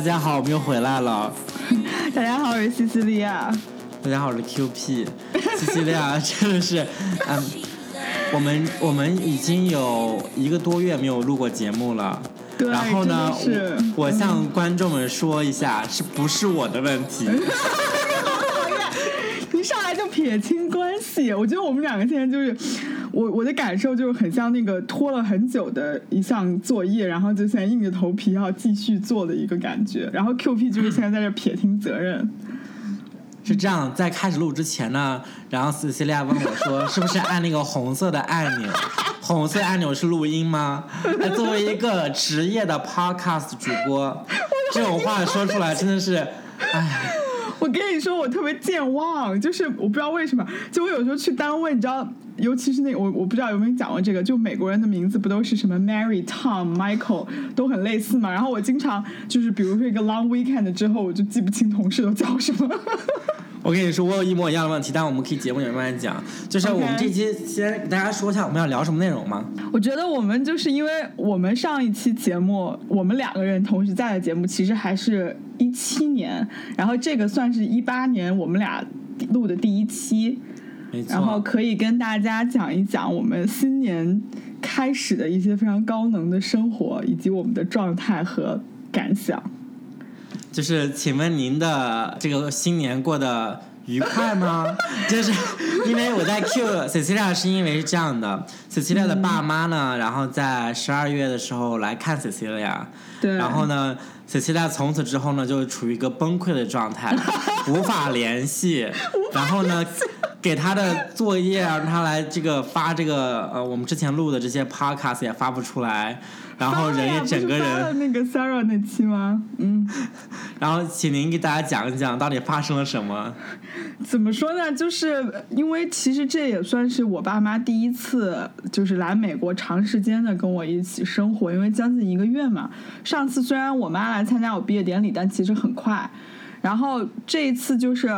大家好，我们又回来了。大家好，我是西西利亚。大家好，我是 QP。西西利亚真的是，嗯，我们我们已经有一个多月没有录过节目了。对，然后呢，是我我向观众们说一下，是不是我的问题？一上来就撇清关系，我觉得我们两个现在就是，我我的感受就是很像那个拖了很久的一项作业，然后就现在硬着头皮要继续做的一个感觉。然后 QP 就是现在在这撇清责任。是这样，在开始录之前呢，然后 Cecilia 问我说：“是不是按那个红色的按钮？红色按钮是录音吗？”作为一个职业的 Podcast 主播，这种话说出来真的是，唉。我跟你说，我特别健忘，就是我不知道为什么，就我有时候去单位，你知道，尤其是那个我我不知道有没有讲过这个，就美国人的名字不都是什么 Mary、Tom、Michael 都很类似嘛？然后我经常就是比如说一个 long weekend 之后，我就记不清同事都叫什么。我跟你说，我有一模一样的问题，但我们可以节目里面慢慢讲。就是我们这期先给大家说一下我们要聊什么内容吗？我觉得我们就是因为我们上一期节目，我们两个人同时在的节目，其实还是一七年，然后这个算是一八年我们俩录的第一期，然后可以跟大家讲一讲我们新年开始的一些非常高能的生活，以及我们的状态和感想。就是，请问您的这个新年过得愉快吗？就是因为我在 Q Cecilia，是因为是这样的，Cecilia 的爸妈呢，然后在十二月的时候来看 Cecilia，对，然后呢，Cecilia 从此之后呢，就处于一个崩溃的状态，无法联系，然后呢，给他的作业让他来这个发这个呃，我们之前录的这些 Podcast 也发不出来。然后人也整个人那个 Sarah 那期吗？嗯，然后请您给大家讲一讲到底发生了什么。怎么说呢？就是因为其实这也算是我爸妈第一次就是来美国长时间的跟我一起生活，因为将近一个月嘛。上次虽然我妈来参加我毕业典礼，但其实很快。然后这一次就是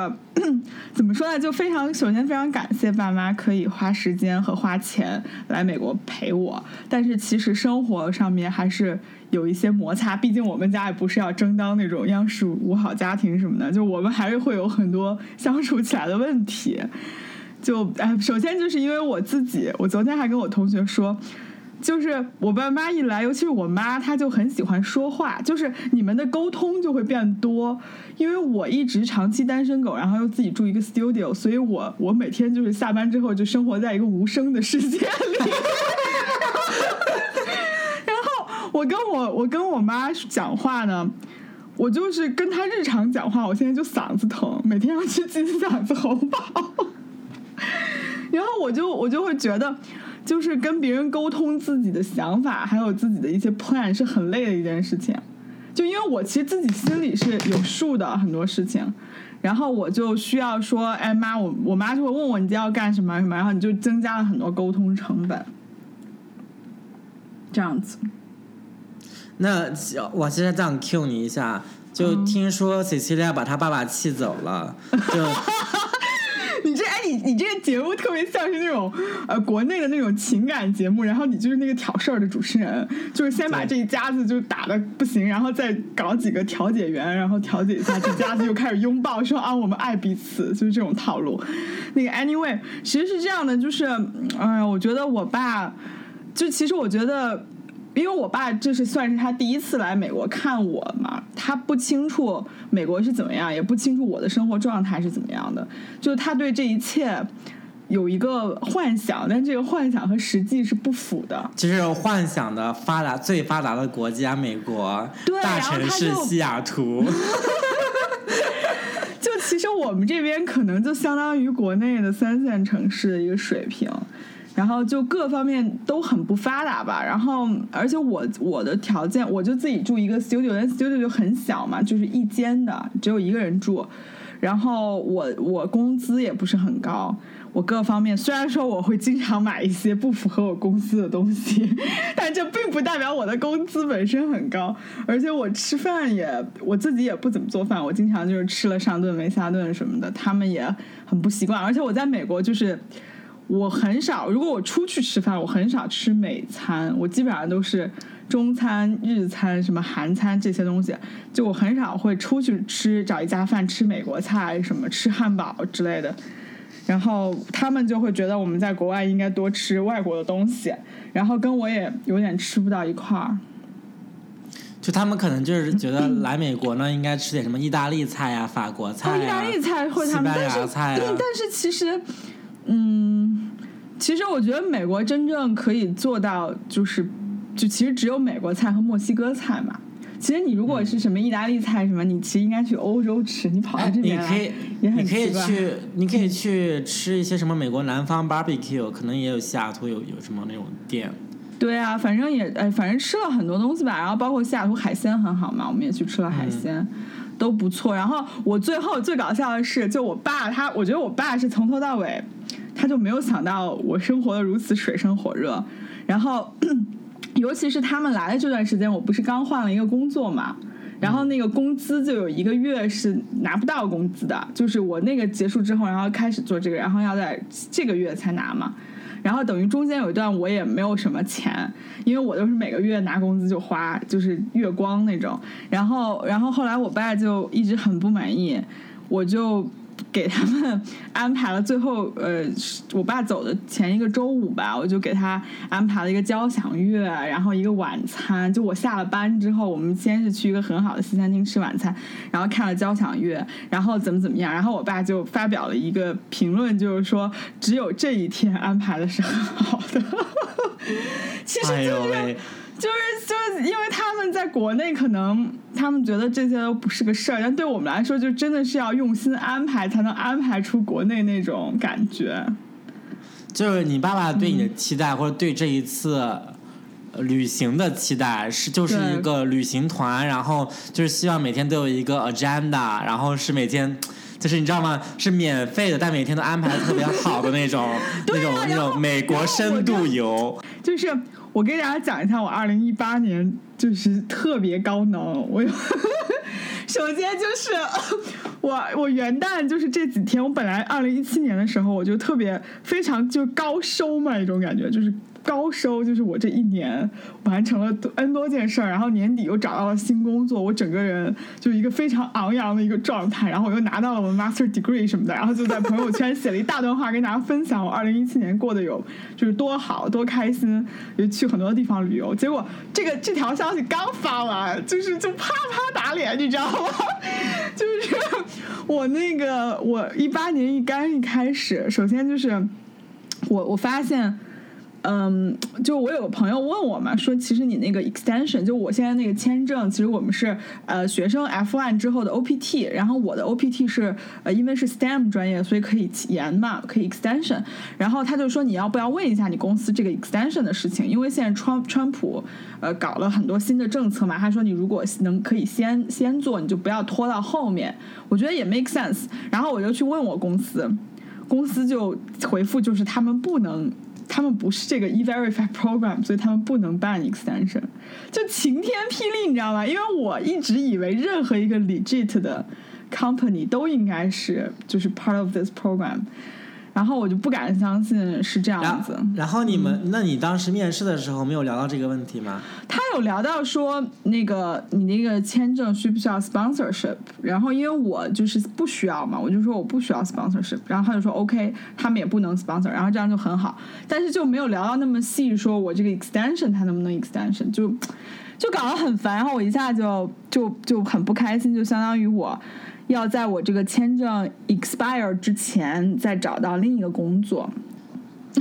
怎么说呢？就非常首先非常感谢爸妈可以花时间和花钱来美国陪我，但是其实生活上面还是有一些摩擦。毕竟我们家也不是要争当那种央视五好家庭什么的，就我们还是会有很多 相处起来的问题。就哎，首先就是因为我自己，我昨天还跟我同学说。就是我爸妈一来，尤其是我妈，她就很喜欢说话，就是你们的沟通就会变多。因为我一直长期单身狗，然后又自己住一个 studio，所以我我每天就是下班之后就生活在一个无声的世界里。然后我跟我我跟我妈讲话呢，我就是跟她日常讲话，我现在就嗓子疼，每天要去进嗓子喉宝。然后我就我就会觉得。就是跟别人沟通自己的想法，还有自己的一些 plan 是很累的一件事情。就因为我其实自己心里是有数的很多事情，然后我就需要说，哎妈，我我妈就会问我你今天要干什么什么，然后你就增加了很多沟通成本，这样子。那我现在这样 Q 你一下，就听说 Cecilia 把他爸爸气走了，就。你这哎，你你这个节目特别像是那种呃国内的那种情感节目，然后你就是那个挑事儿的主持人，就是先把这一家子就打的不行，然后再搞几个调解员，然后调解一下，这家子又开始拥抱说啊我们爱彼此，就是这种套路。那个 anyway，其实是这样的，就是哎呀，我觉得我爸，就其实我觉得。因为我爸这是算是他第一次来美国看我嘛，他不清楚美国是怎么样，也不清楚我的生活状态是怎么样的，就他对这一切有一个幻想，但这个幻想和实际是不符的。就是幻想的发达最发达的国家美国，大城市西雅图。就其实我们这边可能就相当于国内的三线城市的一个水平。然后就各方面都很不发达吧，然后而且我我的条件，我就自己住一个 studio，但 studio 就很小嘛，就是一间的，只有一个人住。然后我我工资也不是很高，我各方面虽然说我会经常买一些不符合我公司的东西，但这并不代表我的工资本身很高。而且我吃饭也我自己也不怎么做饭，我经常就是吃了上顿没下顿什么的，他们也很不习惯。而且我在美国就是。我很少，如果我出去吃饭，我很少吃美餐，我基本上都是中餐、日餐、什么韩餐这些东西，就我很少会出去吃，找一家饭吃美国菜，什么吃汉堡之类的。然后他们就会觉得我们在国外应该多吃外国的东西，然后跟我也有点吃不到一块儿。就他们可能就是觉得来美国呢，应该吃点什么意大利菜呀、法国菜哦，意大利菜或者他们，但是对，但是其实，嗯，其实我觉得美国真正可以做到，就是就其实只有美国菜和墨西哥菜嘛。其实你如果是什么意大利菜什么，你其实应该去欧洲吃，你跑到这边来也很你可以去，你可以去吃一些什么美国南方 barbecue，可能也有西雅图有有什么那种店。对啊，反正也哎，反正吃了很多东西吧，然后包括西雅图海鲜很好嘛，我们也去吃了海鲜，嗯、都不错。然后我最后最搞笑的是，就我爸他，我觉得我爸是从头到尾，他就没有想到我生活的如此水深火热。然后，尤其是他们来的这段时间，我不是刚换了一个工作嘛，然后那个工资就有一个月是拿不到工资的，就是我那个结束之后，然后开始做这个，然后要在这个月才拿嘛。然后等于中间有一段我也没有什么钱，因为我都是每个月拿工资就花，就是月光那种。然后，然后后来我爸就一直很不满意，我就给他们安排了最后，呃，我爸走的前一个周五吧，我就给他安排了一个交响乐，然后一个晚餐。就我下了班之后，我们先是去一个很好的西餐厅吃晚餐，然后看了交响乐，然后怎么怎么样。然后我爸就发表了一个评论，就是说只有这一天安排的是很好的。其实就是、就是就是因为他们在国内可能他们觉得这些都不是个事儿，但对我们来说就真的是要用心安排才能安排出国内那种感觉。就是你爸爸对你的期待，嗯、或者对这一次旅行的期待，是就是一个旅行团，然后就是希望每天都有一个 agenda，然后是每天。就是你知道吗？是免费的，但每天都安排的特别好的那种、那种、那种美国深度游。就是我给大家讲一下，我二零一八年就是特别高能。我有首先就是我我元旦就是这几天，我本来二零一七年的时候我就特别非常就高收嘛一种感觉，就是。高收就是我这一年完成了 n 多件事儿，然后年底又找到了新工作，我整个人就一个非常昂扬的一个状态，然后我又拿到了我的 master degree 什么的，然后就在朋友圈写了一大段话跟大家分享我二零一七年过得有就是多好多开心，就去很多地方旅游。结果这个这条消息刚发完，就是就啪啪打脸，你知道吗？就是我那个我一八年一刚一开始，首先就是我我发现。嗯，就我有个朋友问我嘛，说其实你那个 extension，就我现在那个签证，其实我们是呃学生 F one 之后的 OPT，然后我的 OPT 是呃因为是 STEM 专业，所以可以延嘛，可以 extension。然后他就说你要不要问一下你公司这个 extension 的事情，因为现在川川普呃搞了很多新的政策嘛，他说你如果能可以先先做，你就不要拖到后面。我觉得也 make sense。然后我就去问我公司，公司就回复就是他们不能。他们不是这个 E-Verify program，所以他们不能办 extension，就晴天霹雳，你知道吗？因为我一直以为任何一个 legit 的 company 都应该是就是 part of this program，然后我就不敢相信是这样子。然后你们，嗯、那你当时面试的时候没有聊到这个问题吗？他有聊到说，那个你那个签证需不需要 sponsorship？然后因为我就是不需要嘛，我就说我不需要 sponsorship。然后他就说 OK，他们也不能 sponsor，然后这样就很好。但是就没有聊到那么细，说我这个 extension 它能不能 extension，就就搞得很烦。然后我一下就就就很不开心，就相当于我要在我这个签证 expire 之前再找到另一个工作。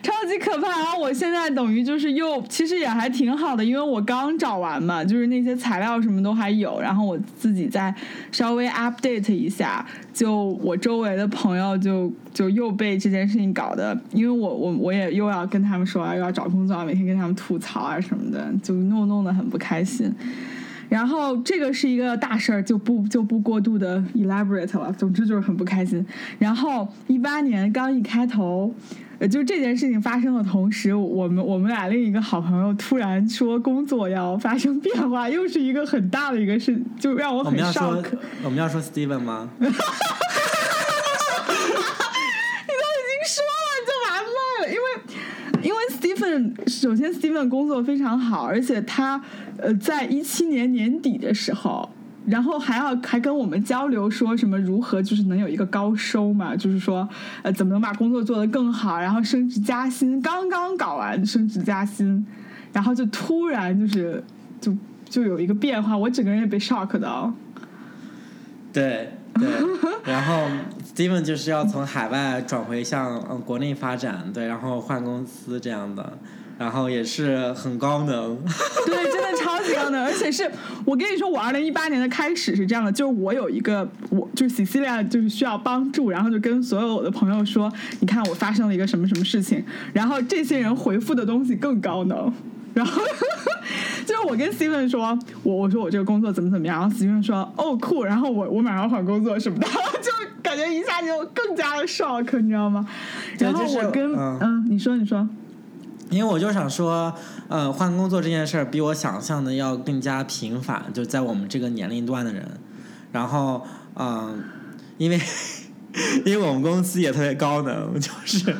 超级可怕！然后我现在等于就是又，其实也还挺好的，因为我刚找完嘛，就是那些材料什么都还有，然后我自己再稍微 update 一下，就我周围的朋友就就又被这件事情搞得，因为我我我也又要跟他们说又要找工作，每天跟他们吐槽啊什么的，就弄弄得很不开心。然后这个是一个大事儿，就不就不过度的 elaborate 了。总之就是很不开心。然后一八年刚一开头，呃，就这件事情发生的同时，我们我们俩另一个好朋友突然说工作要发生变化，又是一个很大的一个事，就让我很 shock。我们要说 Steven 吗？你都已经说了，就完了，因为因为 Stephen Steven 首先 Steven 工作非常好，而且他呃在一七年年底的时候。然后还要还跟我们交流说什么如何就是能有一个高收嘛，就是说呃怎么能把工作做得更好，然后升职加薪，刚刚搞完升职加薪，然后就突然就是就就有一个变化，我整个人也被 shock 到。对对，然 后 Steven 就是要从海外转回向嗯国内发展，对，然后换公司这样的。然后也是很高能，对，真的超级高能，而且是我跟你说，我二零一八年的开始是这样的，就是我有一个，我就是 Celia 就是需要帮助，然后就跟所有我的朋友说，你看我发生了一个什么什么事情，然后这些人回复的东西更高能，然后就是我跟 Steven 说，我我说我这个工作怎么怎么样，然后 Steven 说哦酷，然后我我马上换工作什么的，就感觉一下就更加的 shock，你知道吗？然后我跟嗯，你说你说。因为我就想说，呃，换工作这件事儿比我想象的要更加频繁，就在我们这个年龄段的人。然后，嗯，因为 因为我们公司也特别高能，就是，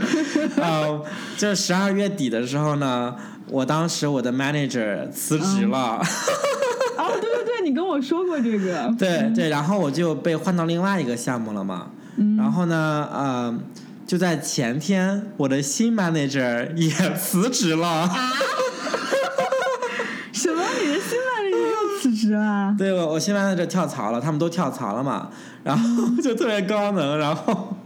呃，就十二月底的时候呢，我当时我的 manager 辞职了。哦，对对对，你跟我说过这个。对对，然后我就被换到另外一个项目了嘛。然后呢，呃。就在前天，我的新 manager 也辞职了。啊！什么？你的新 manager 又辞职了？对，我我新 manager 跳槽了，他们都跳槽了嘛，然后就特别高能，然后。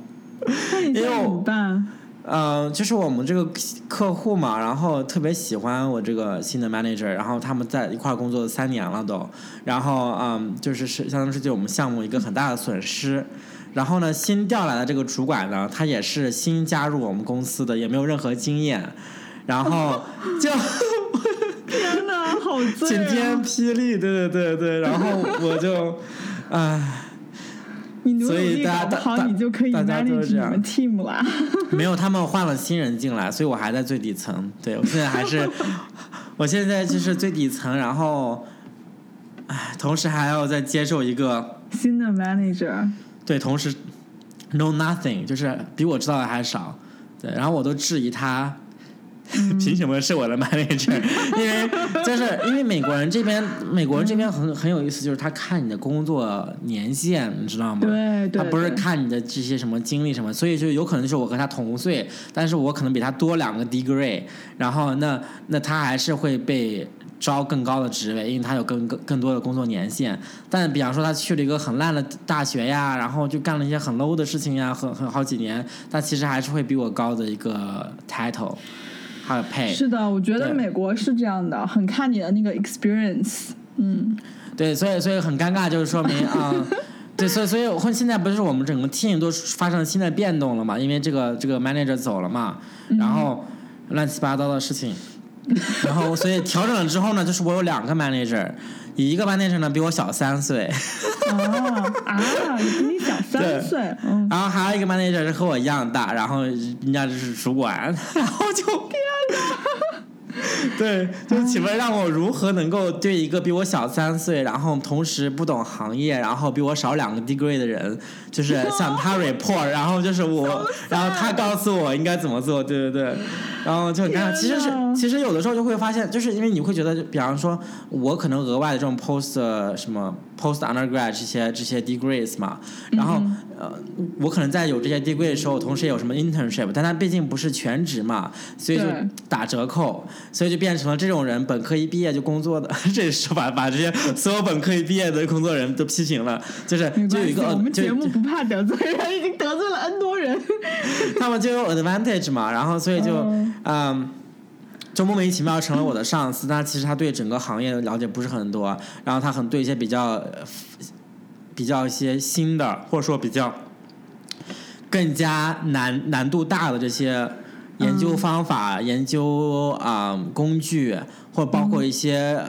那你怎么办？嗯，就是我们这个客户嘛，然后特别喜欢我这个新的 manager，然后他们在一块儿工作三年了都，然后嗯，就是是相当于是对我们项目一个很大的损失。然后呢，新调来的这个主管呢，他也是新加入我们公司的，也没有任何经验，然后就 天哪，好晴天霹雳，对对对对，然后我就，唉，你努力搞不好，你就可以 manage 你们 team 了。没有，他们换了新人进来，所以我还在最底层。对我现在还是，我现在就是最底层，然后，唉，同时还要再接受一个新的 manager。对，同时 know nothing，就是比我知道的还少。对，然后我都质疑他 凭什么是我的 manager，因为就是因为美国人这边，美国人这边很很有意思，就是他看你的工作年限，你知道吗？对对。他不是看你的这些什么经历什么，所以就有可能是我和他同岁，但是我可能比他多两个 degree，然后那那他还是会被。招更高的职位，因为他有更更更多的工作年限。但比方说他去了一个很烂的大学呀，然后就干了一些很 low 的事情呀，很很好几年，但其实还是会比我高的一个 title，是的，我觉得美国是这样的，很看你的那个 experience。嗯，对，所以所以很尴尬，就是说明啊，对，所以所以我现在不是我们整个 team 都发生了新的变动了嘛？因为这个这个 manager 走了嘛，然后乱七八糟的事情。然后，所以调整了之后呢，就是我有两个 manager，一个 manager 呢比我小三岁。哦啊，比你小三岁。嗯。然后还有一个 manager 是和我一样大，然后人家就是主管，然后就。对，就请问让我如何能够对一个比我小三岁，然后同时不懂行业，然后比我少两个 degree 的人，就是 向他 report，然后就是我，然后他告诉我应该怎么做，对对对。然后就很尴尬，其实是其实有的时候就会发现，就是因为你会觉得，比方说，我可能额外的这种 post 什么 post undergrad 这些这些 degrees 嘛，然后呃，我可能在有这些 degree 的时候，同时也有什么 internship，但它毕竟不是全职嘛，所以就打折扣，所以就变成了这种人本科一毕业就工作的，这是把把这些所有本科一毕业的工作人都批评了，就是就有一个我怕得罪人，已经得罪了 N 多人，他们就有 advantage 嘛，然后所以就。嗯，就莫名其妙成了我的上司，但其实他对整个行业的了解不是很多，然后他很对一些比较比较一些新的，或者说比较更加难难度大的这些研究方法、研究啊工具，或包括一些。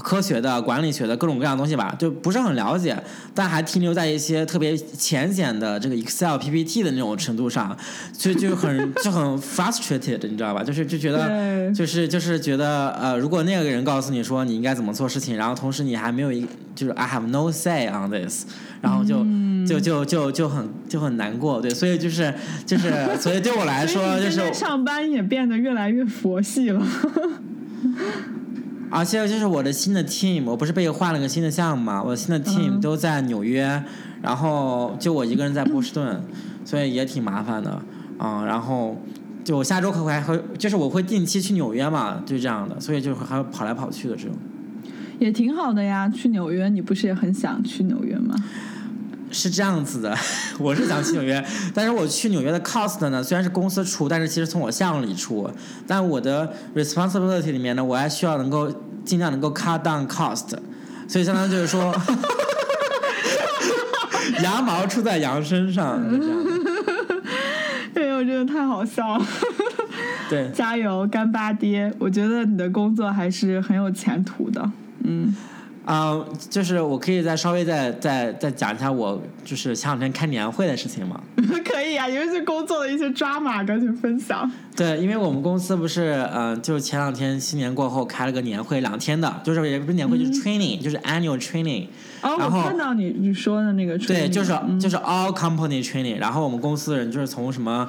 科学的、管理学的各种各样的东西吧，就不是很了解，但还停留在一些特别浅显的这个 Excel、PPT 的那种程度上，所以就很 就很 frustrated，你知道吧？就是就觉得，就是就是觉得，呃，如果那个人告诉你说你应该怎么做事情，然后同时你还没有一，就是 I have no say on this，然后就就就就就很就很难过，对，所以就是就是，所以对我来说就是上班也变得越来越佛系了。而且就是我的新的 team，我不是被换了个新的项目嘛，我的新的 team 嗯都在纽约，然后就我一个人在波士顿，所以也挺麻烦的嗯、然后就我下周可还会，就是我会定期去纽约嘛，就这样的，所以就还会跑来跑去的这种。也挺好的呀，去纽约，你不是也很想去纽约吗？是这样子的，我是想去纽约，但是我去纽约的 cost 呢，虽然是公司出，但是其实从我项目里出，但我的 responsibility 里面呢，我还需要能够尽量能够 cut down cost，所以相当于就是说，羊毛出在羊身上，就这样的哎呦，真的太好笑了！对。加油，干巴爹！我觉得你的工作还是很有前途的。嗯，啊、就是我可以再稍微再再再讲一下我就是前两天开年会的事情嘛。可以啊，尤其是工作的一些抓马，赶紧分享。对，因为我们公司不是，嗯、就前两天新年过后开了个年会，两天的，就是也不是年会，就是 training，、就是 annual training。哦，然后我看到你你说的那个对就是嗯就是 all company training。然后我们公司的人就是从什么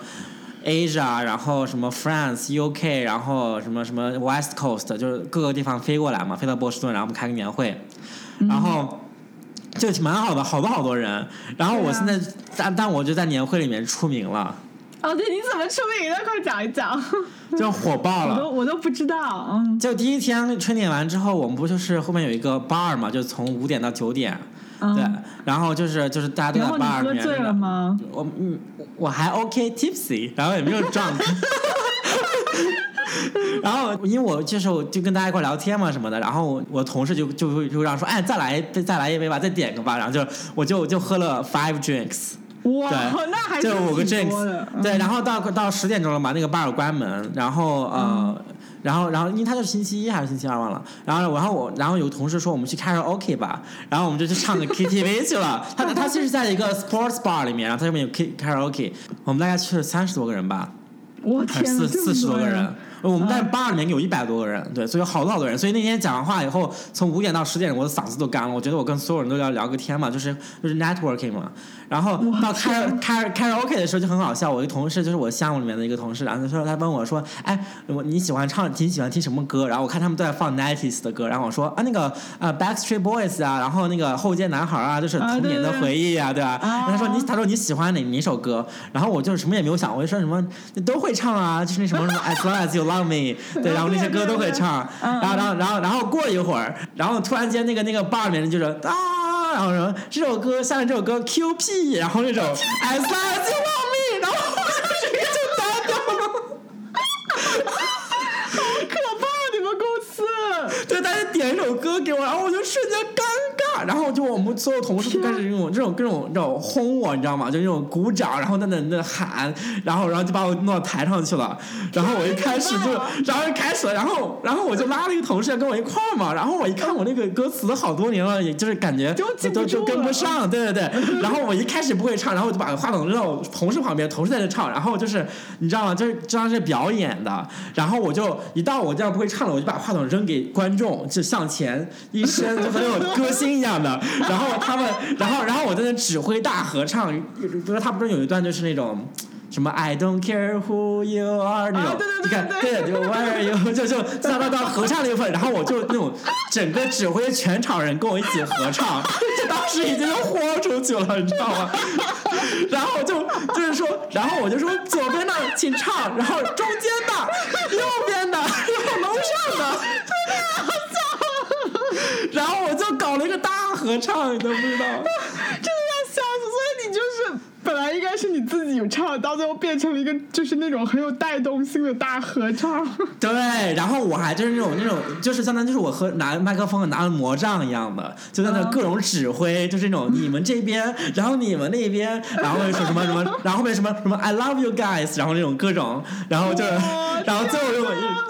Asia，然后什么 France、UK，然后什么什么 West Coast，就是各个地方飞过来嘛，飞到波士顿，然后我们开个年会，嗯然后。就蛮好的，好多好多人。然后我现在，但但我就在年会里面出名了，哦，对，你怎么出名的？快讲一讲。就火爆了。我都我都不知道，嗯，就第一天春点完之后，我们不就是后面有一个 bar 嘛，就从五点到九点，嗯对，然后就是就是大家都在 bar 里面。喝醉了吗？我嗯，我还 OK tipsy，然后也没有 drunk。然后因为我就是我就跟大家一块聊天嘛什么的，然后我我同事就就会就让说，哎，再来一杯再来一杯吧，再点个吧，然后就我就就喝了 five drinks。哇，那还是就五个 drinks，对，然后到到十点钟了嘛，那个 bar 关门，然后呃，然后然后因为他是星期一还是星期二忘了，然后然后我然后有同事说我们去卡拉 OK 吧，然后我们就去唱个 KTV 去了。他他其实在一个 sports bar 里面，然后他上面有 K karaoke，我们大概去了三十多个人吧，我天四四十多个人。我们在嗯 bar 里面有一百多个人，对，所以有好多好多人。所以那天讲完话以后，从五点到十点，我的嗓子都干了。我觉得我跟所有人都要聊个天嘛，就是就是 networking 嘛。然后到开开开 OK 的时候就很好笑，我一个同事就是我项目里面的一个同事，然后他说他问我说，哎，我你喜欢唱，你喜欢听什么歌？然后我看他们都在放 nineties 的歌，然后我说啊那个呃 Backstreet Boys 啊，然后那个后街男孩啊，就是啊童年的回忆啊，对吧？然后他说你他说你喜欢哪哪首歌？然后我就什么也没有想，我就说什么都会唱啊，就是那什么什么 As long as you love me，对，然后那些歌都会唱。嗯然后然后然后然后过了一会儿，然后突然间那个那个 bar 里面就是啊。然后说这首歌，下面这首歌 QP，然后那种 As long as you love me，然后我就直接就单掉了。好可怕！你们公司对，大家点一首歌给我，然后我就瞬间尴尬，然后就我们所有同事就开始这种这种各种这种轰我，你知道吗？就那种鼓掌，然后在那那喊，然后然后就把我弄到台上去了。然后我一开始就，然后就开始了，然后然后我就拉了一个同事跟我一块儿嘛，然后我一看我那个歌词好多年了，也就是感觉都都住跟不上，对对对。然后我一开始不会唱，然后我就把话筒扔到我同事旁边，同事在那唱，然后就是你知道吗？就是这样是表演的，然后我就一到我这样不会唱了，我就把话筒扔给观众，就向前一伸，就很有歌星一样的。然后他们，然后然后我在那指挥大合唱，不是他不是有一段就是那种。什么 I don't care who you are 那种，你看，对对，就 where you 就就到到到合唱那部分，然后我就那种整个指挥全场人跟我一起合唱，就 当时已经就豁出去了，你知道吗？然后我就就是说，然后我就说左边的请唱，然后中间的，右边的，然后楼上的，然后我了一个大合唱，你都不知道 的要笑死！所以你就是本来应该是你自己唱，到最后变成了一个就是那种很有带动性的大合唱。对，然后我还就是那种那种，就是相当于就是我和拿麦克风拿了魔杖一样的，就在那各种指挥，就是那种你们这边，然后你们那边，然后说什么什么，然后后面什么什么 I love you guys，然后那种各种，然后就哇然后最后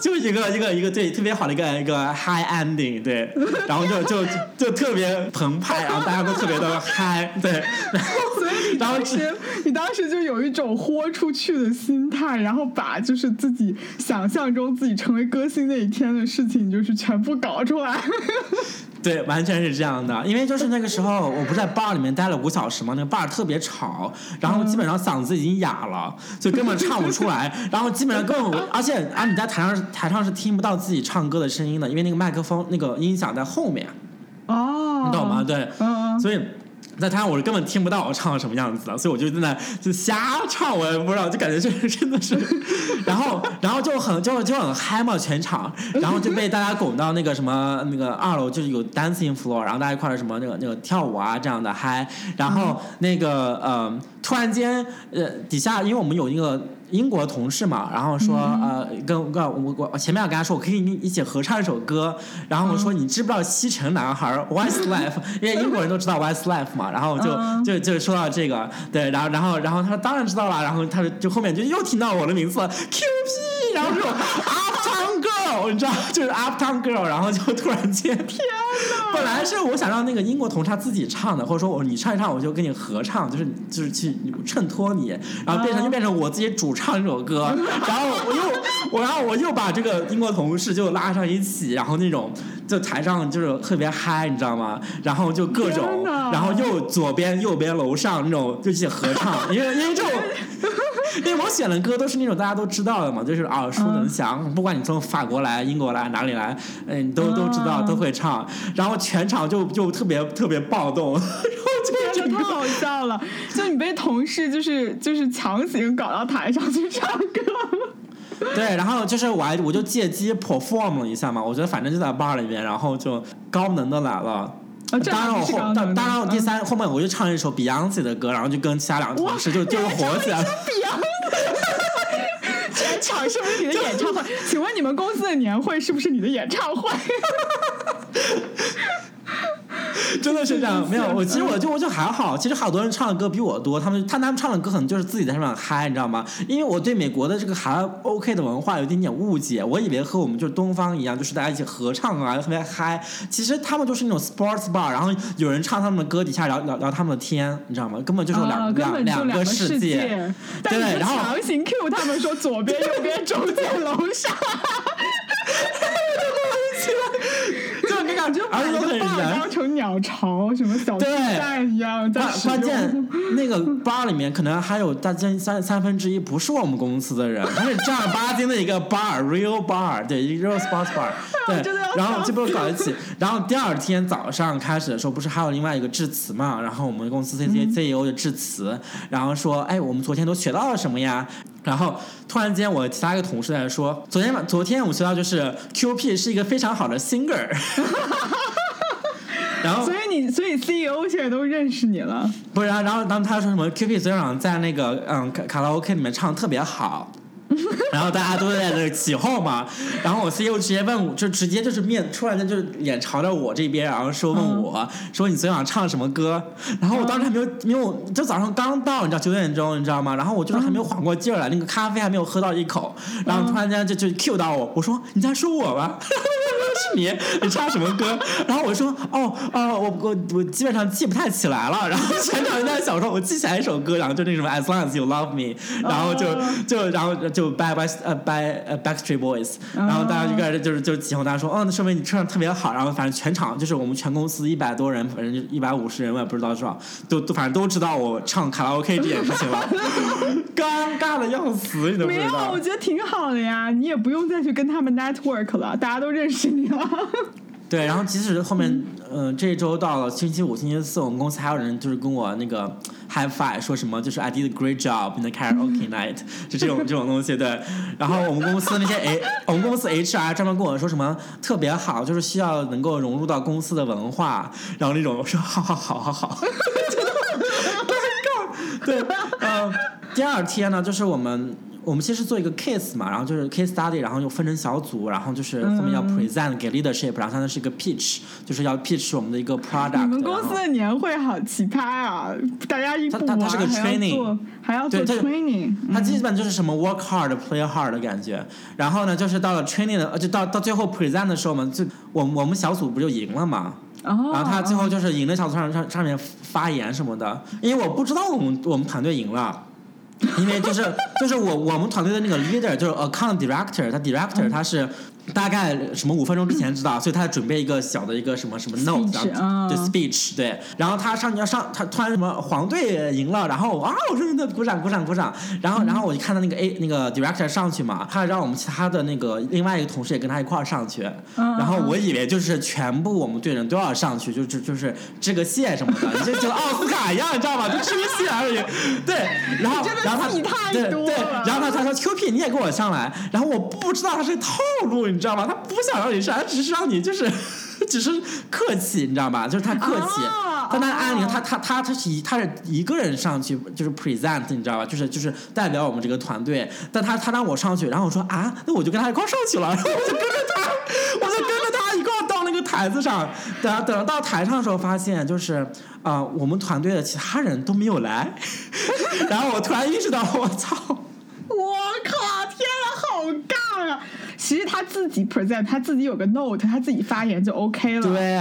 就就一个一个一个对特别好的一个一个 high ending，对，然后就就就特别澎湃，然后大家都特别的嗨，对，然 后当时你当时就有一种豁出去的心态，然后把就是自己想象中自己成为歌星那一天的事情，就是全部搞出来。对，完全是这样的。因为就是那个时候，我不是在 bar 里面待了五小时嘛，那个 bar 特别吵，然后基本上嗓子已经哑了，就根本唱不出来。然后基本上根本，而且啊，你在台上台上是听不到自己唱歌的声音的，因为那个麦克风那个音响在后面，哦，你懂吗？？对，嗯，所以。在台上我是根本听不到我唱什么样子的，所以我就在那就瞎唱，我也不知道，就感觉这 真的是，然后然后就很就就很嗨嘛全场，然后就被大家拱到那个什么那个二楼，就是有 dancing floor，然后大家一块儿什么那个那个跳舞啊这样的嗨，然后那个呃突然间呃底下因为我们有一个。英国同事嘛，然后说、呃，跟跟我我我前面要跟他说，我可以跟你一起合唱一首歌，然后我说、你知不知道西城男孩 Westlife？因为英国人都知道 Westlife 嘛，然后就、嗯就就说到这个，对，然后然后然后他说当然知道了，然后他就就后面就又听到我的名字 QP，然后这种 Uptown Girl，你知道，就是 Uptown Girl，然后就突然间，天哪本来是我想让那个英国同事他自己唱的，或者说我你唱一唱，我就跟你合唱，就是就是去衬托你，然后变成就变成我自己主唱这首歌，然后我又我然后我又把这个英国同事就拉上一起，然后那种就台上就是特别嗨，你知道吗？然后就各种然后又左边右边楼上那种就一起合唱，因为因为这种。因为我选的歌都是那种大家都知道的嘛，就是耳熟能详，不管你从法国来、英国来哪里来，嗯，你都都知道，嗯都会唱，然后全场就就特别特别暴动，然后就觉得太好笑了！就你被同事就是就是强行搞到台上去唱歌。对，然后就是我还我就借机 perform 了一下嘛，我觉得反正就在 bar 里面，然后就高能的来了。当然我后当当然我第嗯三后面我就唱了一首 Beyonce 的歌，然后就跟其他两个同事就就火起来了。全场是不是你的演唱会？请问你们公司的年会是不是你的演唱会？真的是这样，没有 我其实我就我就还好，其实好多人唱的歌比我多，他们他他们唱的歌可能就是自己在上面嗨，你知道吗？因为我对美国的这个还 OK 的文化有一点点误解，我以为和我们就是东方一样，就是大家一起合唱啊，特别嗨。其实他们就是那种 sports bar，然后有人唱他们的歌，底下聊聊聊他们的天，你知道吗？根本就是两、啊，根本就两个世界。但对，然后强行 Q 他们说左边、右边、中间、楼上，就很尴尬，就把而且都很一个 bar 燃当。成鸟巢、什么小鸡对蛋一样在关键 那个 bar 里面可能还有大概三三分之一不是我们公司的人，他是正儿八经的一个 bar，real bar，对，real sports bar，对然后笑就被我搞一起。然后第二天早上开始的时候，不是还有另外一个致辞嘛？然后我们公司 C C C E O 的致辞，然后说，哎，我们昨天都学到了什么呀？然后突然间，我其他一个同事在说，昨天晚昨天我们学到就是 Q P 是一个非常好的 singer。然后所以你，所以 CEO 现在都认识你了。不是，然然后当他说什么 Q P 昨天晚上在那个嗯卡卡拉 OK 里面唱得特别好。然后大家都在那起哄嘛，然后我 CEO 直接问我，就直接就是面突然间就是脸朝着我这边，然后说问我、说你昨天晚上唱什么歌？然后我当时还没有没有，就早上刚到，你知道九点钟，你知道吗？然后我就是还没有缓过劲儿来，那个咖啡还没有喝到一口，然后突然间就就 Q 到我，我说你在说我吗？是你，你唱什么歌？然后我说哦哦，我我我基本上记不太起来了。然后全场人在想说，我记起来一首歌，然后就那什么 As long as you love me，然后就就然后就 By By 呃 By 呃 Backstreet Boys，然后大家就开始就是就起哄，大家说哦，那说明你唱的特别好。然后反正全场就是我们全公司一百多人，反正就一百五十人，我也不知道多少，都都反正都知道我唱卡拉 OK 这件事情了，尴尬的要死，你都不没有，知道我。觉得挺好的呀，你也不用再去跟他们 network 了，大家都认识你对，然后即使后面，嗯、这一周到了星期五、星期四，我们公司还有人就是跟我那个 high five，说什么就是 I did a great job in the karaoke night，就这种这种东西。对，然后我们公司那些 A，我们公司 HR 专门跟我说什么特别好，就是需要能够融入到公司的文化，然后那种说好好好好好，对，嗯、第二天呢，就是我们我们先是做一个 case 嘛，然后就是 case study，然后又分成小组，然后就是后面要嗯 present 给 leadership，然后它是一个 pitch，就是要 pitch 我们的一个 product。你们公司的年会好奇葩啊！大家一不玩它它它是个还要 training 做还要做 training，它基本就是什么 work hard play hard 的感觉，然后呢，就是到了 training 的，呃就到到最后 present 的时候嘛，就我们我们小组不就赢了嘛，哦，然后他最后就是赢了小组上上上面发言什么的，因为我不知道我们我们团队赢了。因为就是就是我我们团队的那个 leader 就是 account director，他 director 他是大概什么五分钟之前知道，所以他准备一个小的一个什么什么对嗯。speech 对，然后他上要上，他突然什么黄队赢了，然后啊，我说那鼓掌鼓掌鼓掌，然后然后我就看到那个 A 那个 director 上去嘛，他让我们其他的那个另外一个同事也跟他一块儿上去，嗯然后我以为就是全部我们队人都要上去，就就就是这个谢什么的，就就奥斯卡一样，你知道吗？就致个谢而已。对，然后然后他对对，然后他他说 Q P 你也跟我上来，然后我不知道他是套路，你知道吗？他不想让你上，他只是让你就是只是客气，你知道吗？就是他客气。啊但他按理啊他他他他是一他是一个人上去就是 present，你知道吧？就是就是代表我们这个团队，但他他让我上去，然后我说啊，那我就跟他一块上去了，然后我就跟着他，我就跟着他一块到那个台子上。等等到台上的时候，发现就是啊、呃我们团队的其他人都没有来，然后我突然意识到，我操！我靠！天啊，好尬啊！其实他自己 present，他自己有个 note，他自己发言就 OK 了。对，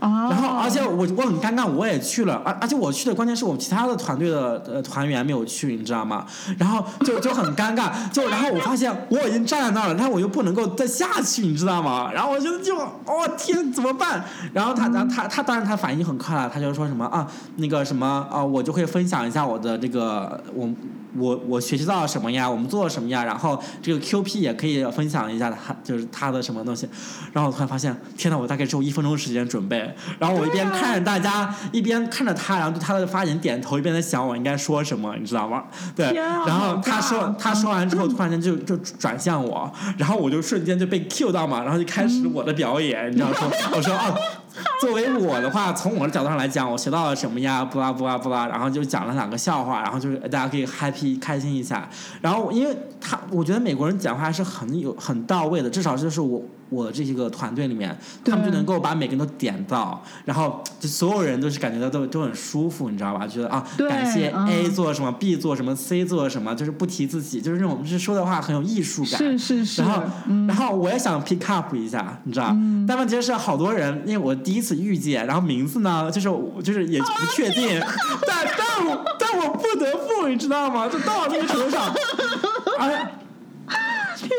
哦然后而且我我很尴尬，我也去了，而而且我去的关键是我们其他的团队的呃团员没有去，你知道吗？然后就就很尴尬，就然后我发现我已经站在那儿了，但我又不能够再下去，你知道吗？然后我就就哦天怎么办？然后他然后他他当然他反应很快了，他就说什么啊那个什么啊我就会分享一下我的这个我。我我学习到了什么呀？我们做了什么呀？然后这个 QP 也可以分享一下他就是他的什么东西。然后我突然发现，天呐，我大概只有一分钟时间准备。然后我一边看着大家，一边看着他，然后对他的发言点头，一边在想我应该说什么，你知道吗？对。啊然后他说他说完之后，突然间就就转向我，然后我就瞬间就被 Q 到嘛，然后就开始我的表演，你知道说，我说哦。作为我的话，从我的角度上来讲，我学到了什么呀？不啦不啦不啦，然后就讲了两个笑话，然后就是大家可以 happy 开心一下。然后因为他，我觉得美国人讲话还是很有很到位的，至少就是我我这个团队里面，他们就能够把每个人都点到，然后就所有人都是感觉到都都很舒服，你知道吧？觉得啊，对感谢嗯 A 做什么，B 做什么，C 做什么，就是不提自己，就是那种就是说的话很有艺术感。是是是，然后，嗯然后我也想 pick up 一下，你知道？但问题是好多人，因为我第一次遇见，然后名字呢，就是就是也不确定，但但我但我不得不，你知道吗？就到了这个程度上，哎。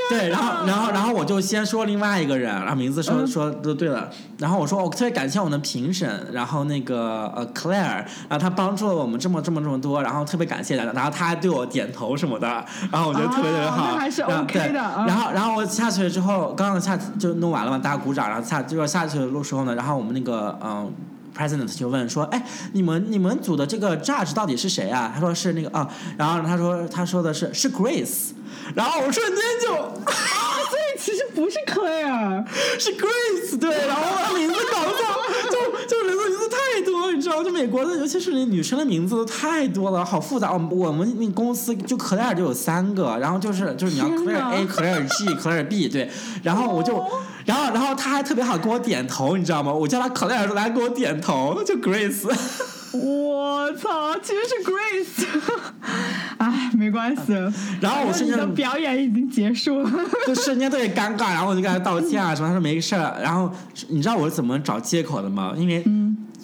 对，然后，然后，然后我就先说另外一个人，然后名字说嗯。说都对了，然后我说我特别感谢我们的评审，然后那个呃 Claire，然后他帮助了我们这么这么这么多，然后特别感谢他，然后他还对我点头什么的，然后我觉得特别特别哦好，那还是 OK 对的啊然后然后我下去了之后，刚刚下就弄完了嘛，大家鼓掌，然后下就要下去的路时候呢，然后我们那个嗯。President 就问说：“哎，你们你们组的这个 Judge 到底是谁啊？”他说是那个啊，然后他说他说的是是 Grace，然后我瞬间就啊，所以其实不是 Claire，是 Grace 对，然后我的名字搞错，就就人的名字太多，你知道，就美国的，尤其是那女生的名字都太多了，好复杂。我们我们那公司就 Claire 就有三个，然后就是就是你要天 Claire A、Claire G、Claire B 对，然后我就。然后，然后他还特别好跟我点头，你知道吗？我叫他时候，他还给我点头，就 Grace。我操，其实是 Grace，哎，没关系。然后我瞬间的表演已经结束了。就瞬间特别尴尬，然后我就跟他道歉啊什么，他说没事儿。然后你知道我是怎么找借口的吗？因为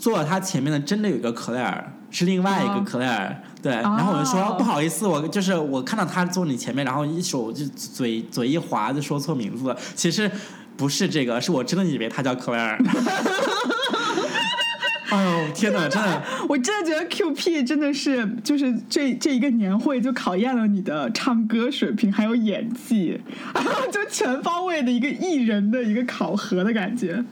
坐在他前面的真的有一个 Claire，是另外一个哦 Claire，、对。然后我就说、哦不好意思，我就是我看到他坐你前面，然后一手就嘴嘴一滑就说错名字了，其实不是这个，是我真的以为他叫 Claire。哎呦天哪，真的。我真的觉得 QP 真的是，就是这这一个年会就考验了你的唱歌水平，还有演技，然 后就全方位的一个艺人的一个考核的感觉。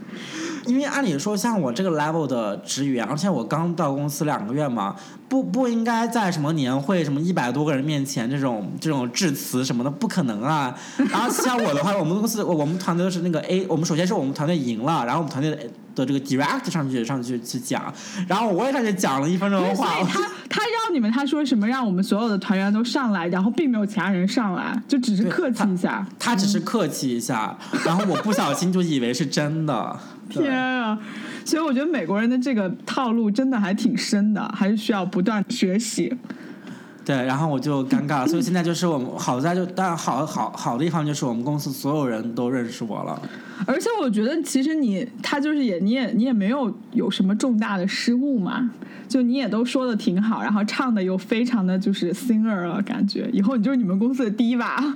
因为按理说，像我这个 level 的职员，而且我刚到公司两个月嘛，不不应该在什么年会、什么一百多个人面前这种这种致辞什么的，不可能啊。然后像我的话，我们公司我我们团队是那个 A，我们首先是我们团队赢了，然后我们团队的的这个 direct 上去上去去讲，然后我也上去讲了一分钟的话，他他让你们他说什么，让我们所有的团员都上来，然后并没有其他人上来，就只是客气一下。他只是客气一下，然后我不小心就以为是真的。对 天啊！所以我觉得美国人的这个套路真的还挺深的，还是需要不断学习。对，然后我就尴尬了，所以现在就是我们好在就当然好好好的地方就是我们公司所有人都认识我了。而且我觉得，其实你他就是也你也你也没有有什么重大的失误嘛，就你也都说的挺好，然后唱的又非常的就是 singer 了，感觉以后你就是你们公司的 diva。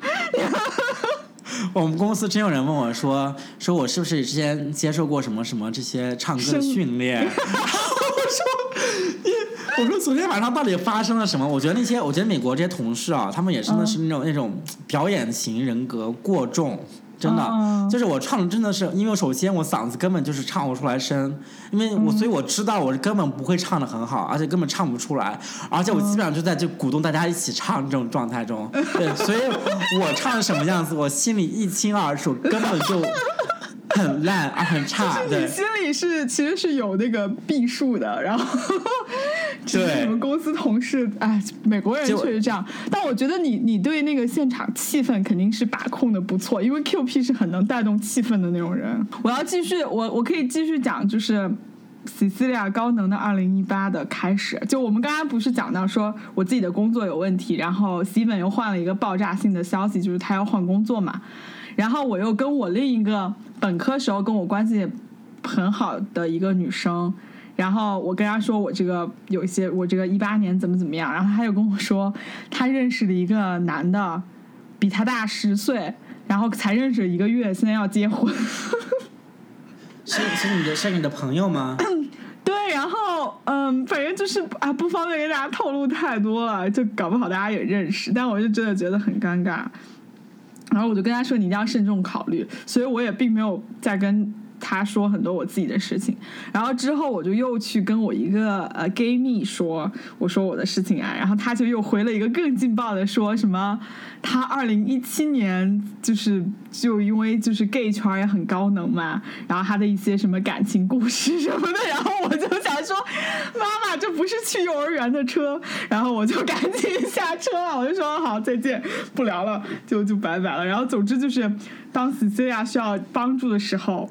我们公司真有人问我说，说我是不是之前接受过什么什么这些唱歌的训练？我说，你我说昨天晚上到底发生了什么？我觉得那些，我觉得美国这些同事啊，他们也真的是那种、那种表演型人格过重。真的，嗯就是我唱的真的是，因为首先我嗓子根本就是唱不出来声，因为我、所以我知道我根本不会唱的很好，而且根本唱不出来，而且我基本上就在就鼓动大家一起唱这种状态中，对，所以我唱什么样子，我心里一清二楚，根本就很烂啊，很差，你。心里是其实是有那个避数的，然后只是对你们公司同事，哎，美国人确实这样。但我觉得你你对那个现场气氛肯定是把控的不错，因为 QP 是很能带动气氛的那种人。我要继续，我我可以继续讲，就是 Cecilia 高能的二零一八的开始。就我们刚刚不是讲到说我自己的工作有问题，然后 Steven 又换了一个爆炸性的消息，就是他要换工作嘛。然后我又跟我另一个本科时候跟我关系很好的一个女生，然后我跟他说我这个有一些我这个一八年怎么怎么样，然后他又跟我说他认识了一个男的，比他大十岁，然后才认识一个月，现在要结婚。是是你的是你的朋友吗？对，然后嗯，反正就是啊，不方便跟大家透露太多了，就搞不好大家也认识，但我就真的觉得很尴尬。然后我就跟他说，你一定要慎重考虑，所以我也并没有再跟他说很多我自己的事情。然后之后我就又去跟我一个呃 gay 蜜说，我说我的事情啊，然后他就又回了一个更劲爆的，说什么他二零一七年就是就因为就是 gay 圈也很高能嘛，然后他的一些什么感情故事什么的，然后我就想说，妈妈这不是去幼儿园的车，然后我就赶紧下车了，我就说好再见，不聊了，就就拜拜了。然后总之就是，当 Cecilia 需要帮助的时候，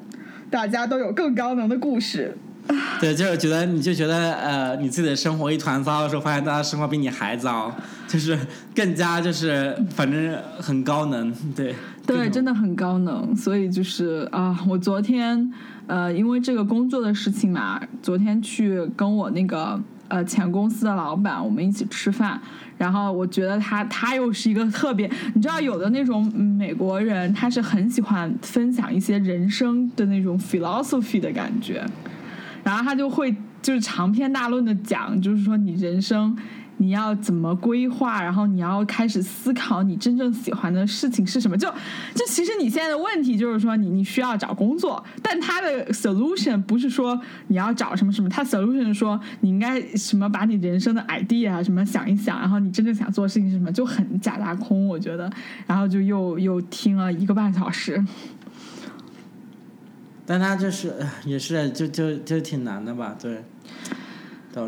大家都有更高能的故事。对，就是觉得你就觉得呃，你自己的生活一团糟的时候，发现大家生活比你还糟，就是更加就是反正很高能，对。对，真的。很高能，所以就是啊，我昨天呃，因为这个工作的事情嘛，昨天去跟我那个呃前公司的老板我们一起吃饭，然后我觉得他他又是一个特别，你知道有的那种美国人，他是很喜欢分享一些人生的那种 philosophy 的感觉，然后他就会就是长篇大论的讲，就是说你人生你要怎么规划，然后你要开始思考你真正喜欢的事情是什么。就就其实你现在的问题就是说你你需要找工作，但他的 solution 不是说你要找什么什么，他 solution 说你应该什么把你人生的 idea 啊什么想一想，然后你真正想做事情是什么，就很假大空，我觉得。然后就又又听了一个半小时。但他就是也是就就就挺难的吧，对。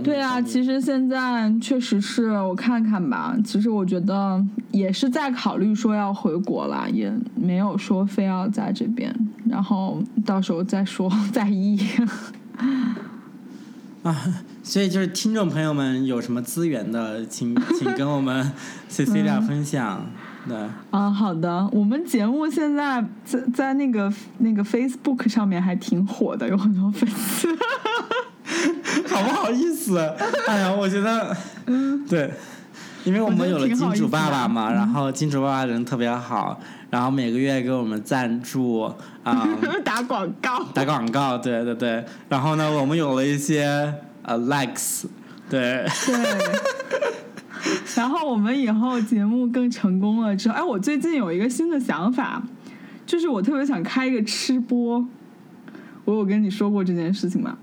对啊，其实现在确实是我看看吧。其实我觉得也是在考虑说要回国啦，也没有说非要在这边，然后到时候再说 再议。啊所以就是听众朋友们有什么资源的，请 请跟我们 Cecilia 分享。对，啊，好的，我们节目现在在在那个那个 Facebook 上面还挺火的，有很多粉丝。好不好意思？哎呀，我觉得，对，因为我们有了金主爸爸嘛，然后金主爸爸人特别好，然后每个月给我们赞助啊、打广告。打广告，对对对，然后呢，我们有了一些呃 likes，对，对。然后我们以后节目更成功了之后，哎，我最近有一个新的想法，就是我特别想开一个吃播。我有跟你说过这件事情吗？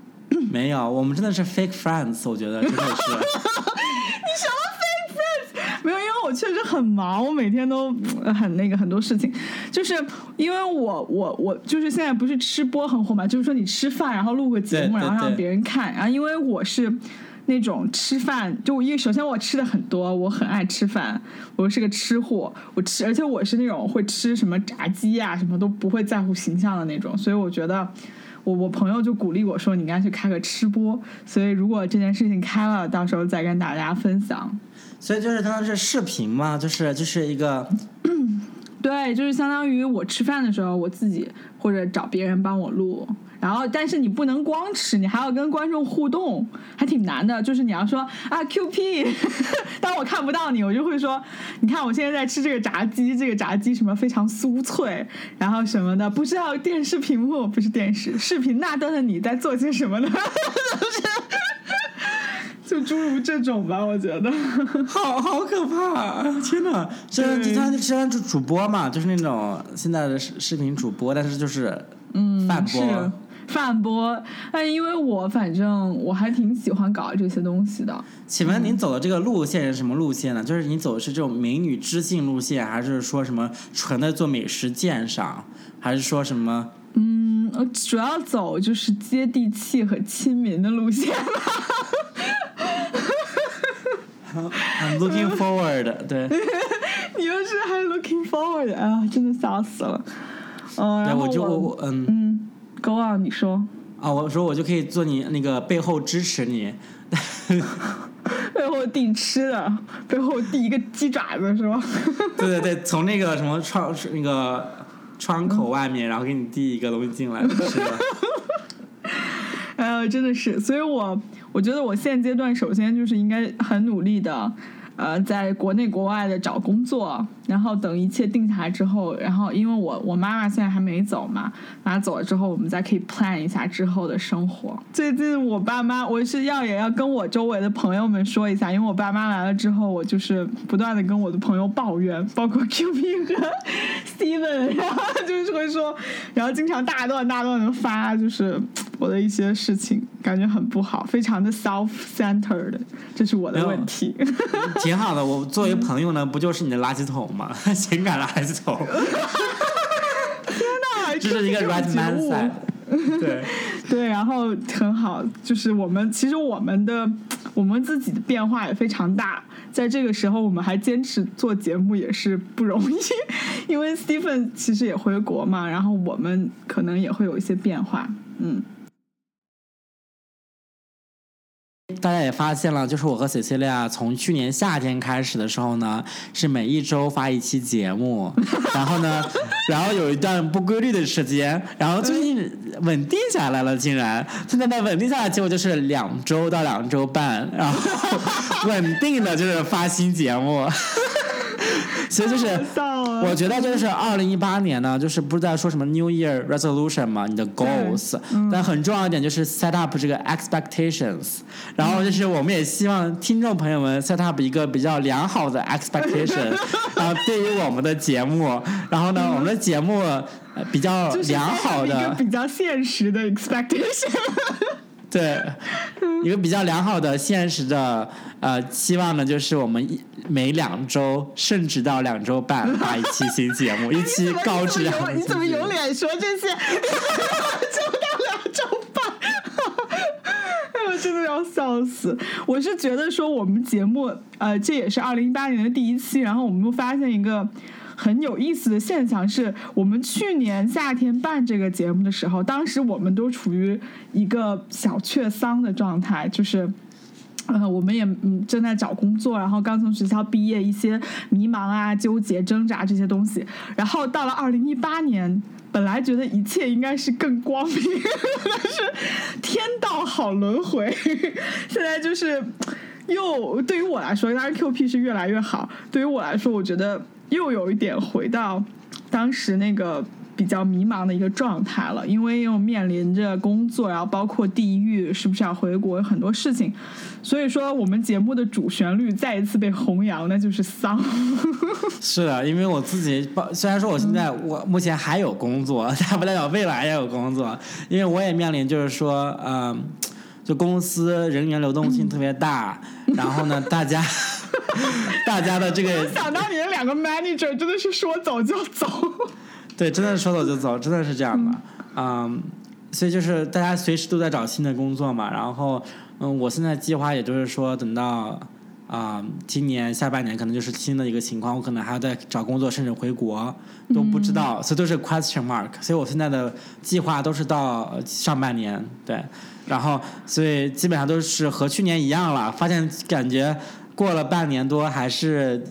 没有，我们真的是 fake friends，我觉得真的是，你什么 fake friends？没有，因为我确实很忙，我每天都呃很那个很多事情，就是因为我我我就是现在不是吃播很火嘛，就是说你吃饭然后录个节目，然后让别人看，然后因为我是。那种吃饭，就因为首先我吃的很多，我很爱吃饭，我是个吃货，我吃，而且我是那种会吃什么炸鸡啊，什么都不会在乎形象的那种，所以我觉得我我朋友就鼓励我说，你应该去开个吃播，所以如果这件事情开了，到时候再跟大家分享。所以就是当时是视频嘛，就是就是一个对，就是相当于我吃饭的时候，我自己或者找别人帮我录。然后，但是你不能光吃，你还要跟观众互动，还挺难的。就是你要说啊，Q P，当我看不到你，我就会说，你看我现在在吃这个炸鸡，这个炸鸡什么非常酥脆，然后什么的，不知道电视屏幕不是电视视频那端的你在做些什么呢？就诸如这种吧，我觉得，好好可怕！天哪，这这他这他主主播嘛，就是那种现在的视视频主播，但是就是嗯，饭播。饭播，但因为我反正我还挺喜欢搞这些东西的。请问您走的这个路线是什么路线呢？就是你走的是这种美女知性路线，还是说什么纯的做美食鉴赏，还是说什么？嗯，主要走就是接地气和亲民的路线吧。I'm looking forward，对。你又是还 looking forward？哎呀，真的笑死了。嗯，然后我就我嗯嗯，Go on，你说。啊，我说我就可以做你那个背后支持你。背后递吃的，背后递一个鸡爪子是吧？对对对，从那个什么窗那个窗口外面，然后给你递一个东西进来吃的。哎呀，真的是，所以我我觉得我现阶段首先就是应该很努力的。呃，在国内国外的找工作，然后等一切定下来之后，然后因为我我妈妈现在还没走嘛，妈走了之后，我们再可以 plan 一下之后的生活。最近我爸妈，我是要也要跟我周围的朋友们说一下，因为我爸妈来了之后，我就是不断的跟我的朋友抱怨，包括 Q B 和 Steven，然后就是会说，然后经常大段大段的发，就是我的一些事情，感觉很不好，非常的 self centered，这是我的问题。挺好的，我作为朋友呢，不就是你的垃圾桶吗？情感垃圾桶。天哪，这是一个 right man side。对 对，然后很好，就是我们其实我们的我们自己的变化也非常大，在这个时候我们还坚持做节目也是不容易，因为 Stephen 其实也回国嘛，然后我们可能也会有一些变化，嗯。大家也发现了，就是我和 Cecilia 从去年夏天开始的时候呢，是每一周发一期节目，然后呢，然后有一段不规律的时间，然后最近稳定下来了，竟然现在在稳定下来结果就是两周到两周半，然后 稳定的就是发新节目。所以就是，我觉得就是二零一八年呢，就是不是在说什么 New Year Resolution 嘛，你的 goals，但很重要一点就是 set up 这个 expectations，然后就是我们也希望听众朋友们 set up 一个比较良好的 expectation，然后对于我们的节目，然后呢，我们的节目比较良好的，比较现实的 expectation。对，一个比较良好的现实的呃期望呢，就是我们一每两周甚至到两周半发一期新节目，一期高质量。你怎么有脸说这些？周到两周半，哎我真的要笑死！我是觉得说我们节目呃，这也是二零一八年的第一期，然后我们又发现一个。很有意思的现象是，我们去年夏天办这个节目的时候，当时我们都处于一个小确丧的状态，就是，呃，我们也嗯正在找工作，然后刚从学校毕业，一些迷茫啊、纠结、挣扎这些东西。然后到了二零一八年，本来觉得一切应该是更光明，但是天道好轮回，现在就是又对于我来说，当然 Q P 是越来越好。对于我来说，我觉得。又有一点回到当时那个比较迷茫的一个状态了，因为又面临着工作，然后包括地域是不是要回国，很多事情，所以说我们节目的主旋律再一次被弘扬，那就是丧。是的，因为我自己，虽然说我现在我目前还有工作，但不代表未来也有工作，因为我也面临就是说，嗯，就公司人员流动性特别大，然后呢，大家。大家的这个，我想到你的两个 manager 真的是说走就走，对，真的是说走就走，真的是这样的，嗯，所以就是大家随时都在找新的工作嘛，然后，嗯，我现在计划也就是说等到啊今年下半年可能就是新的一个情况，我可能还要再找工作，甚至回国都不知道，所以都是 question mark，所以我现在的计划都是到上半年，对，然后所以基本上都是和去年一样了，发现感觉。过了半年多，还是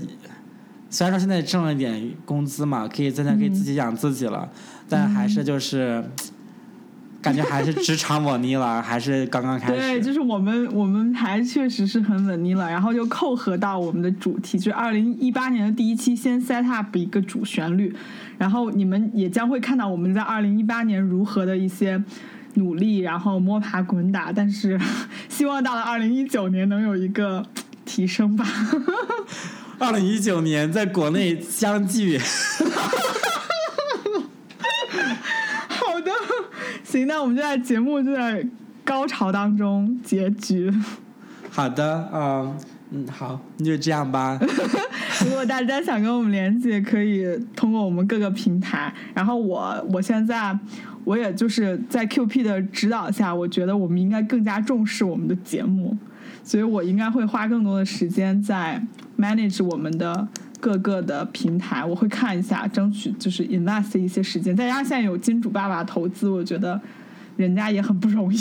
虽然说现在挣了一点工资嘛，可以现在可以自己养自己了，但还是就是。感觉还是职场稳腻了，还是刚刚开始。对，就是我们我们还确实是很稳定了，然后就扣合到我们的主题，就是二零一八年的第一期，先 set up 一个主旋律，然后你们也将会看到我们在二零一八年如何的一些努力，然后摸爬滚打，但是 希望到了二零一九年能有一个 提升吧。二零一九年在国内相聚。好的。行，那我们就在节目就在高潮当中结局。好的，嗯嗯，好，那就这样吧。如果大家想跟我们联系，可以通过我们各个平台。然后我我现在我也就是在 Q P 的指导下，我觉得我们应该更加重视我们的节目，所以我应该会花更多的时间在 manage 我们的各个的平台。我会看一下，争取就是 invest 一些时间。再加上现在有金主爸爸投资，我觉得。人家也很不容易，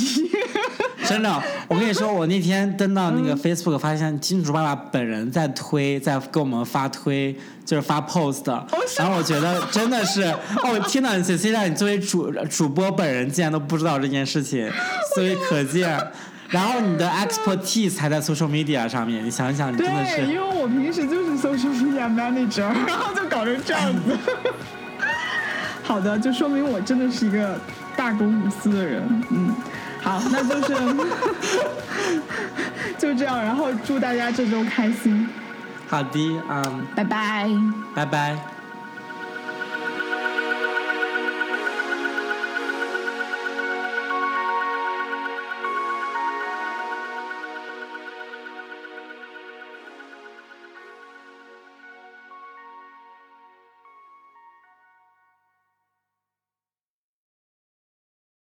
真的。我跟你说，我那天登到那个 Facebook，发现金主爸爸本人在推，在给我们发推，就是发 post。然后我觉得真的是，哦，天哪！Cecilia，你作为主主播本人竟然都不知道这件事情，所以可见。然后你的 expertise 还在 social media 上面，你想想，你真的是。对，因为我平时就是 social media manager，然后就搞成这样子。好的，就说明我真的是一个。大公无私的人，嗯，好，那就是 就这样，然后祝大家这周开心。好的，嗯，拜拜，拜拜。